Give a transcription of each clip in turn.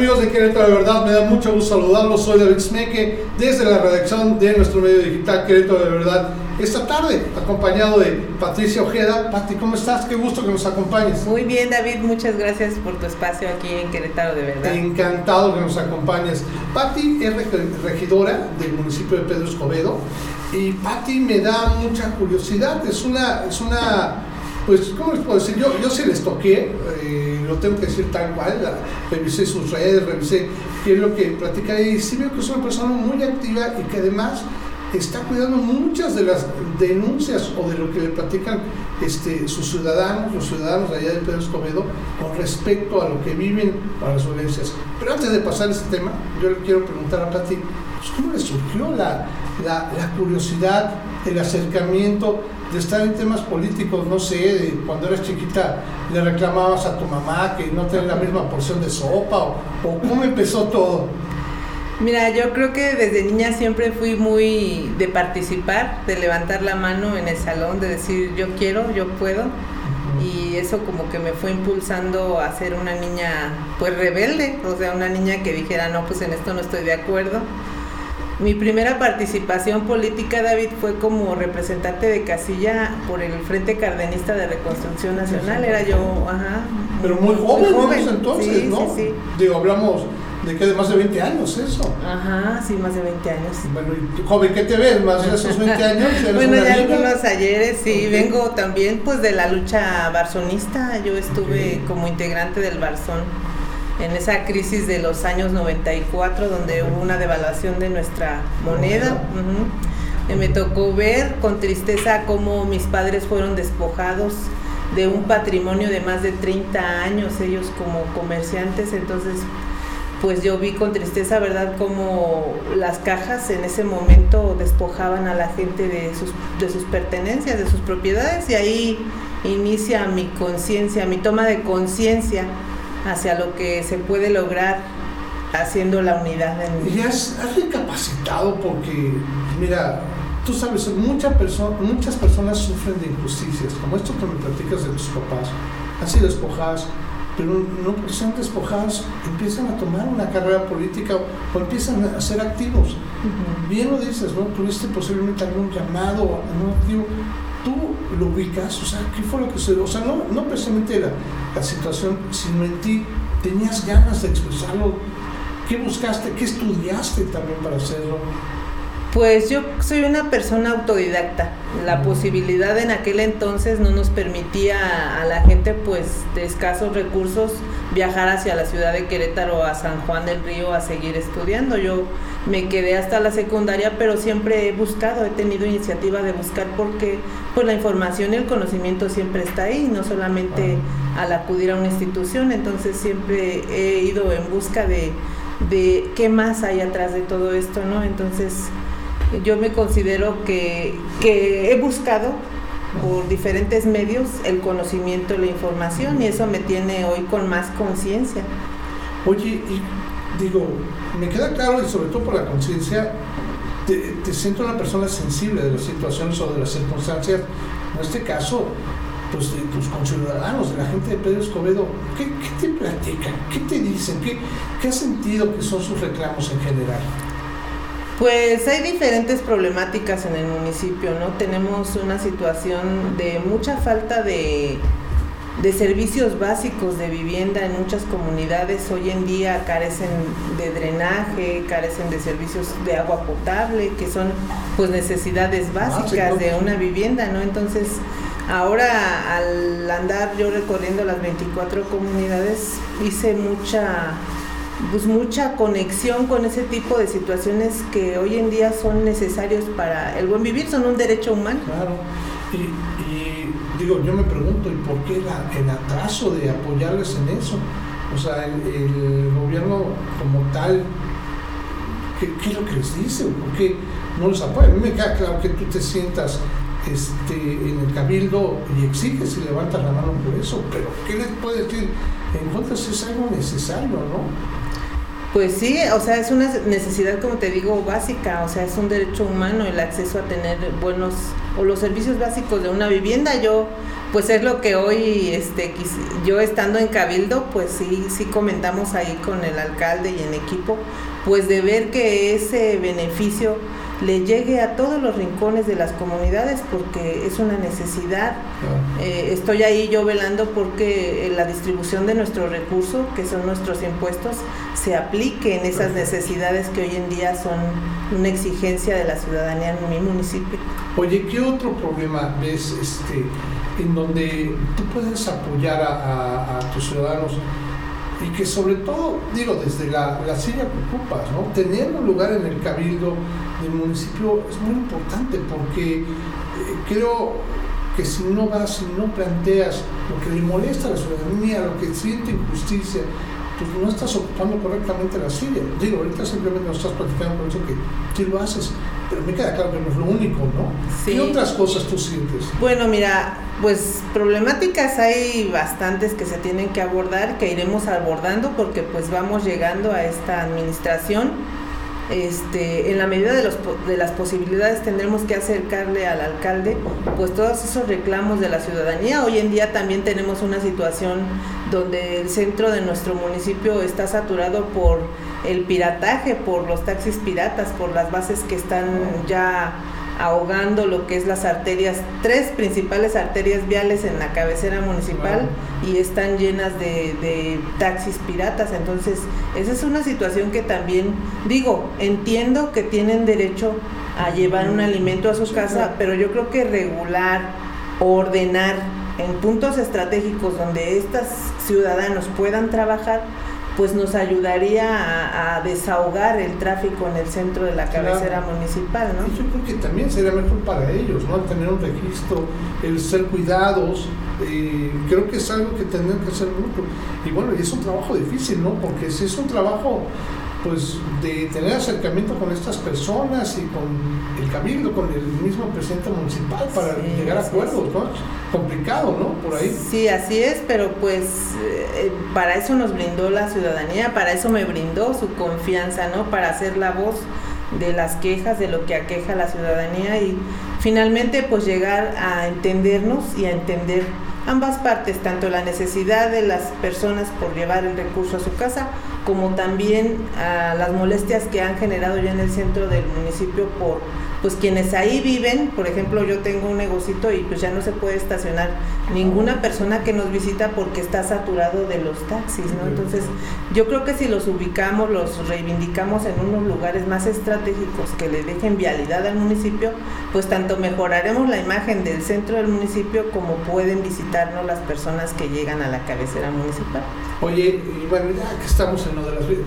Amigos de Querétaro, de verdad me da mucho gusto saludarlos. Soy David Smeke desde la redacción de nuestro medio digital Querétaro, de verdad. Esta tarde, acompañado de Patricia Ojeda. Pati, ¿cómo estás? Qué gusto que nos acompañes. Muy bien, David, muchas gracias por tu espacio aquí en Querétaro, de verdad. Encantado que nos acompañes. Pati es regidora del municipio de Pedro Escobedo y Pati me da mucha curiosidad. Es una, es una pues, ¿cómo les puedo decir? Yo, yo sí les toqué, eh, lo tengo que decir tal cual, revisé sus redes, revisé qué es lo que platica y sí veo que es una persona muy activa y que además está cuidando muchas de las denuncias o de lo que le platican este, sus ciudadanos, los ciudadanos de allá de Pedro Escobedo, con respecto a lo que viven para las violencias. Pero antes de pasar este tema, yo le quiero preguntar a Pati, pues, ¿cómo le surgió la, la, curiosidad, el acercamiento de estar en temas políticos, no sé, cuando eras chiquita le reclamabas a tu mamá que no tenía la misma porción de sopa o, cómo empezó todo. Mira, yo creo que desde niña siempre fui muy de participar, de levantar la mano en el salón, de decir yo quiero, yo puedo. Y eso como que me fue impulsando a ser una niña pues rebelde, o sea, una niña que dijera, no, pues en esto no estoy de acuerdo. Mi primera participación política, David, fue como representante de casilla por el Frente Cardenista de Reconstrucción Nacional. Era yo, ajá. Pero muy joven, muy joven. entonces, ¿no? Sí, sí. Digo, hablamos de que de más de 20 años eso. Ajá, sí, más de 20 años. Bueno, y joven, ¿qué te ves? Más de esos 20 años. bueno, ya algunos ayeres, sí. Vengo también pues de la lucha barzonista. Yo estuve como integrante del Barzón en esa crisis de los años 94, donde hubo una devaluación de nuestra moneda. Me tocó ver con tristeza cómo mis padres fueron despojados de un patrimonio de más de 30 años, ellos como comerciantes, entonces pues yo vi con tristeza, ¿verdad?, cómo las cajas en ese momento despojaban a la gente de sus, de sus pertenencias, de sus propiedades, y ahí inicia mi conciencia, mi toma de conciencia hacia lo que se puede lograr haciendo la unidad. Y has, recapacitado porque, mira, tú sabes, mucha muchas personas sufren de injusticias, como esto que me platicas de tus papás, han sido despojadas, pero no porque sean despojadas, empiezan a tomar una carrera política o, empiezan a ser activos. Bien lo dices, ¿no? Tuviste posiblemente algún llamado, no activo, tú lo ubicas, o sea, ¿qué fue lo que se... O sea, no, no precisamente la, la situación, sino en ti, tenías ganas de expresarlo, ¿qué buscaste, qué estudiaste también para hacerlo? Pues yo soy una persona autodidacta. La posibilidad en aquel entonces no nos permitía a la gente pues de escasos recursos viajar hacia la ciudad de Querétaro o a San Juan del Río a seguir estudiando. Yo me quedé hasta la secundaria, pero siempre he buscado, he tenido iniciativa de buscar porque pues la información y el conocimiento siempre está ahí, no solamente al acudir a una institución, entonces siempre he ido en busca de, de qué más hay atrás de todo esto, ¿no? Entonces yo me considero que, que he buscado por diferentes medios el conocimiento y la información y eso me tiene hoy con más conciencia. Oye, y digo, me queda claro y sobre todo por la conciencia, te, siento una persona sensible de las situaciones o de las circunstancias, en este caso, pues de tus conciudadanos, de la gente de Pedro Escobedo, ¿qué, qué te platican? ¿Qué te dicen? ¿Qué, ¿Qué has sentido que son sus reclamos en general? Pues hay diferentes problemáticas en el municipio, ¿no? Tenemos una situación de mucha falta de, servicios básicos de vivienda en muchas comunidades. Hoy en día carecen de drenaje, carecen de servicios de agua potable, que son pues necesidades básicas de una vivienda, ¿no? Entonces, ahora al andar yo recorriendo las 24 comunidades, hice mucha pues mucha conexión con ese tipo de situaciones que hoy en día son necesarios para el buen vivir, son un derecho humano. Claro, y, digo, yo me pregunto, ¿y por qué el atraso de apoyarles en eso? O sea, el, gobierno como tal, ¿qué, es lo que les dice? ¿Por qué no los apoya? A mí me queda claro que tú te sientas este, en el cabildo y exiges y levantas la mano por eso, pero ¿qué les puede decir? En si es algo necesario, ¿no? Pues sí, o sea, es una necesidad, como te digo, básica, o sea, es un derecho humano el acceso a tener buenos o los servicios básicos de una vivienda. Yo, pues es lo que hoy, este, yo estando en Cabildo, pues sí, sí comentamos ahí con el alcalde y en equipo, pues de ver que ese beneficio le llegue a todos los rincones de las comunidades porque es una necesidad. Eh, estoy ahí yo velando porque la distribución de nuestro recurso, que son nuestros impuestos, se aplique en esas necesidades que hoy en día son una exigencia de la ciudadanía en mi municipio. Oye, ¿qué otro problema ves este, en donde tú puedes apoyar a, tus ciudadanos? Y que sobre todo, digo, desde la, la silla que ocupas, ¿no? Tener un lugar en el cabildo del municipio es muy importante porque eh, creo que si no vas, si no planteas lo que le molesta a la ciudadanía, lo que siente injusticia, pues no estás ocupando correctamente la silla. Digo, ahorita simplemente nos estás platicando con eso que sí lo haces, pero me queda claro que no es lo único, ¿no? ¿Qué otras cosas tú sientes? Bueno, mira, pues problemáticas hay bastantes que se tienen que abordar, que iremos abordando porque pues vamos llegando a esta administración este, en la medida de, los, de las posibilidades tendremos que acercarle al alcalde pues todos esos reclamos de la ciudadanía. Hoy en día también tenemos una situación donde el centro de nuestro municipio está saturado por el pirataje, por los taxis piratas, por las bases que están ya ahogando lo que es las arterias, tres principales arterias viales en la cabecera municipal y están llenas de, taxis piratas. Entonces, esa es una situación que también, digo, entiendo que tienen derecho a llevar un alimento a su casa, pero yo creo que regular, ordenar en puntos estratégicos donde estos ciudadanos puedan trabajar, pues nos ayudaría a, desahogar el tráfico en el centro de la cabecera municipal, ¿no? yo creo que también sería mejor para ellos, ¿no? tener un registro, el ser cuidados, eh, creo que es algo que tendrían que hacer mucho. Y bueno, y es un trabajo difícil, ¿no? Porque si es un trabajo pues de tener acercamiento con estas personas y con el cabildo, con el mismo presidente municipal para llegar a acuerdos, ¿no? Complicado, ¿no? Por ahí. Sí, así es, pero pues eh, para eso nos brindó la ciudadanía, para eso me brindó su confianza, ¿no? Para hacer la voz de las quejas, de lo que aqueja a la ciudadanía y finalmente pues llegar a entendernos y a entender ambas partes, tanto la necesidad de las personas por llevar el recurso a su casa, como también a las molestias que han generado ya en el centro del municipio por pues quienes ahí viven, por ejemplo, yo tengo un negocito y pues ya no se puede estacionar ninguna persona que nos visita porque está saturado de los taxis, ¿no? Entonces, yo creo que si los ubicamos, los reivindicamos en unos lugares más estratégicos que le dejen vialidad al municipio, pues tanto mejoraremos la imagen del centro del municipio como pueden visitarnos las personas que llegan a la cabecera municipal. Oye, y bueno, ya que estamos en lo de las pues,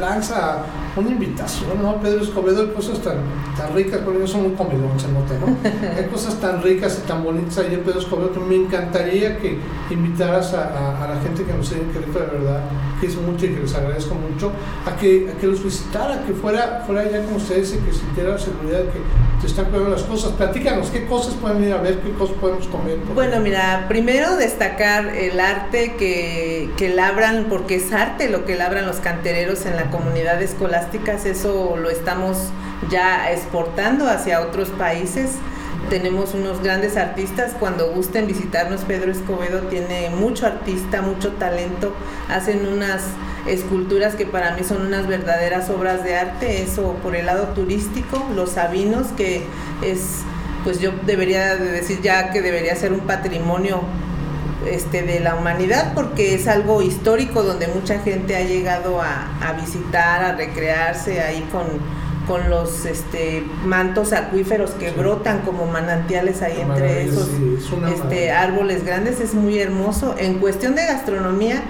lanza una invitación, ¿no? Pedro Escobedo, hay cosas tan, tan ricas, porque yo soy muy comedón, se nota, ¿no? hay cosas tan ricas y tan bonitas ahí en Pedro Escobedo que me encantaría que invitaras a, a, la gente que nos sigue en Querétaro, de verdad, que es mucho y que les agradezco mucho, a que, a que los visitara, que fuera, fuera ya con ustedes y que sintiera la seguridad de que están cuidando las cosas. Platícanos, ¿qué cosas pueden ir a ver? ¿Qué cosas podemos comer? Bueno, mira, primero destacar el arte que, que labran, porque es arte lo que labran los cantereros en la comunidad escolástica, eso lo estamos ya exportando hacia otros países. Tenemos unos grandes artistas, cuando gusten visitarnos, Pedro Escobedo tiene mucho artista, mucho talento, hacen unas esculturas que para mí son unas verdaderas obras de arte, eso por el lado turístico, los sabinos, que es, pues yo debería decir ya que debería ser un patrimonio este, de la humanidad porque es algo histórico donde mucha gente ha llegado a, a visitar, a recrearse ahí con, con los este, mantos acuíferos que brotan como manantiales ahí entre esos este, árboles grandes, es muy hermoso. En cuestión de gastronomía,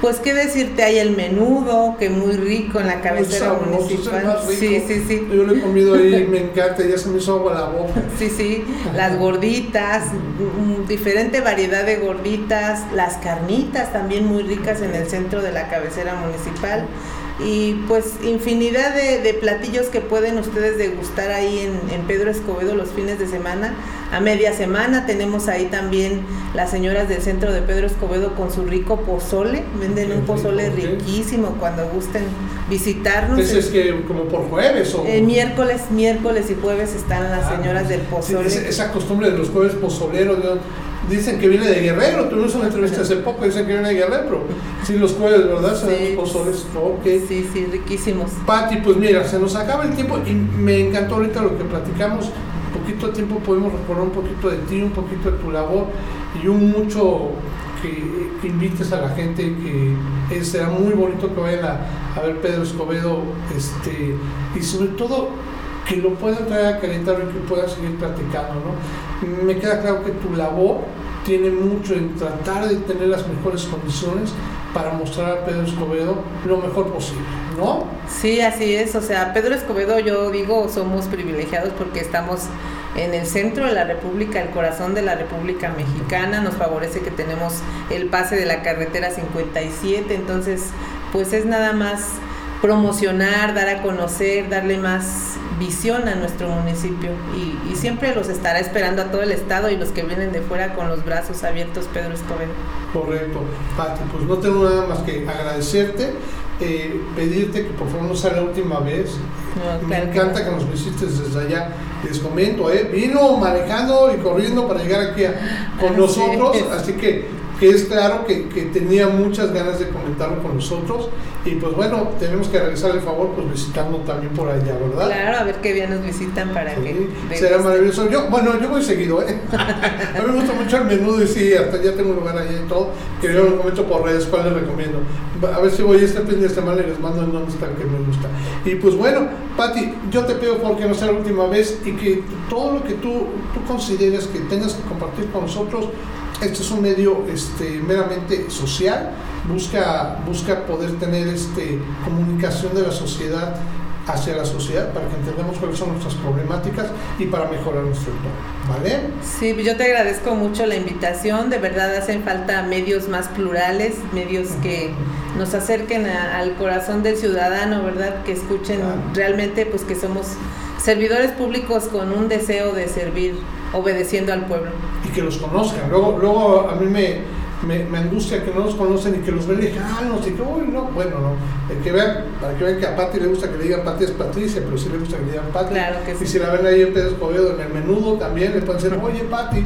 pues qué decirte, hay el menudo, que muy rico en la cabecera municipal. Sí, sí, sí. Yo lo he comido ahí, me encanta, ya se me hizo agua la boca. Sí, sí, las gorditas, diferente variedad de gorditas, las carnitas también muy ricas en el centro de la cabecera municipal y pues infinidad de, platillos que pueden ustedes degustar ahí en, en, Pedro Escobedo los fines de semana. a media semana. Tenemos ahí también las señoras del centro de Pedro Escobedo con su rico pozole. Venden un pozole riquísimo cuando gusten visitarnos. ¿Ese es que como por jueves o...? Eh, miércoles, miércoles y jueves están las ah, señoras del pozole. esa costumbre de los jueves pozoleros, dicen que viene de Guerrero, tuvimos una entrevista hace poco, dicen que viene de Guerrero, pero sí los jueves, ¿verdad? Sí, los pozoles, Sí, sí, riquísimos. Pati, pues mira, se nos acaba el tiempo y me encantó ahorita lo que platicamos poquito tiempo podemos recordar un poquito de ti, un poquito de tu labor y un mucho que, invites a la gente, que será muy bonito que vayan a, ver Pedro Escobedo este, y sobre todo que lo puedan traer a Querétaro y que puedan seguir platicando. ¿no? Me queda claro que tu labor tiene mucho en tratar de tener las mejores condiciones para mostrar a Pedro Escobedo lo mejor posible, ¿no? Sí, así es. O sea, Pedro Escobedo, yo digo, somos privilegiados porque estamos en el centro de la República, el corazón de la República Mexicana. Nos favorece que tenemos el pase de la carretera 57, entonces, pues es nada más promocionar, dar a conocer, darle más visión a nuestro municipio y, siempre los estará esperando a todo el estado y los que vienen de fuera con los brazos abiertos, Pedro Escobedo. Correcto, Pati, pues no tengo nada más que agradecerte, eh, pedirte que por favor no sea la última vez. Me encanta que, nos visites desde allá. Les comento, eh, vino manejando y corriendo para llegar aquí con nosotros, así que que es claro que, que, tenía muchas ganas de comentarlo con nosotros y pues bueno, tenemos que realizar el favor pues visitando también por allá, ¿verdad? Claro, a ver qué bien nos visitan para que... Será maravilloso. Yo, bueno, yo voy seguido, ¿eh? a mí me gusta mucho el menudo y sí, hasta ya tengo lugar allá y todo, que yo lo comento por redes, cuál les recomiendo. A ver si voy este fin de semana y les mando dónde están que me gusta. Y pues bueno, Pati, yo te pido por que no sea la última vez y que todo lo que tú, tú consideres que tengas que compartir con nosotros, este es un medio este, meramente social, busca, busca poder tener este, comunicación de la sociedad hacia la sociedad para que entendamos cuáles son nuestras problemáticas y para mejorar nuestro entorno. ¿Vale? Sí, yo te agradezco mucho la invitación. De verdad hacen falta medios más plurales, medios que nos acerquen al corazón del ciudadano, ¿verdad? Que escuchen realmente pues que somos servidores públicos con un deseo de servir obedeciendo al pueblo. Que los conozcan. Luego, luego a mí me, me, angustia que no los conocen y que los ven y que, uy, no, bueno, no. que vean, para que vean que a Pati le gusta que le digan Pati es Patricia, pero sí le gusta que le digan Pati. Claro que sí. Y si la ven ahí en Pedro Escobedo, en el menudo también, le pueden decir, oye, Pati,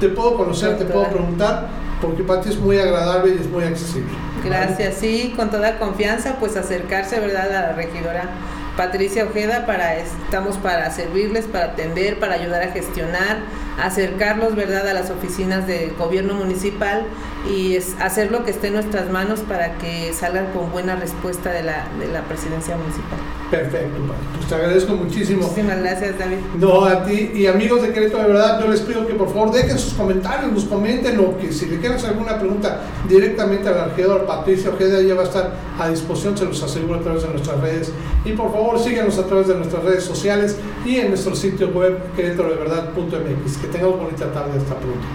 te puedo conocer, te puedo preguntar, porque Pati es muy agradable y es muy accesible. Gracias, sí, con toda confianza, pues acercarse, ¿verdad?, a la regidora Patricia Ojeda, para, estamos para servirles, para atender, para ayudar a gestionar, acercarlos ¿verdad? a las oficinas del gobierno municipal y es hacer lo que esté en nuestras manos para que salgan con buena respuesta de la, de la presidencia municipal. Perfecto, pues te agradezco muchísimo. Muchísimas gracias, David. No, a ti y amigos de Querétaro, de verdad, yo les pido que por favor dejen sus comentarios, nos comenten o que si le quieren hacer alguna pregunta directamente al regidor Patricia Ojeda, ya va a estar a disposición, se los aseguro a través de nuestras redes. Y por favor, síganos a través de nuestras redes sociales y en nuestro sitio web querétarodeverdad.mx. Que tengamos bonita tarde, hasta pronto.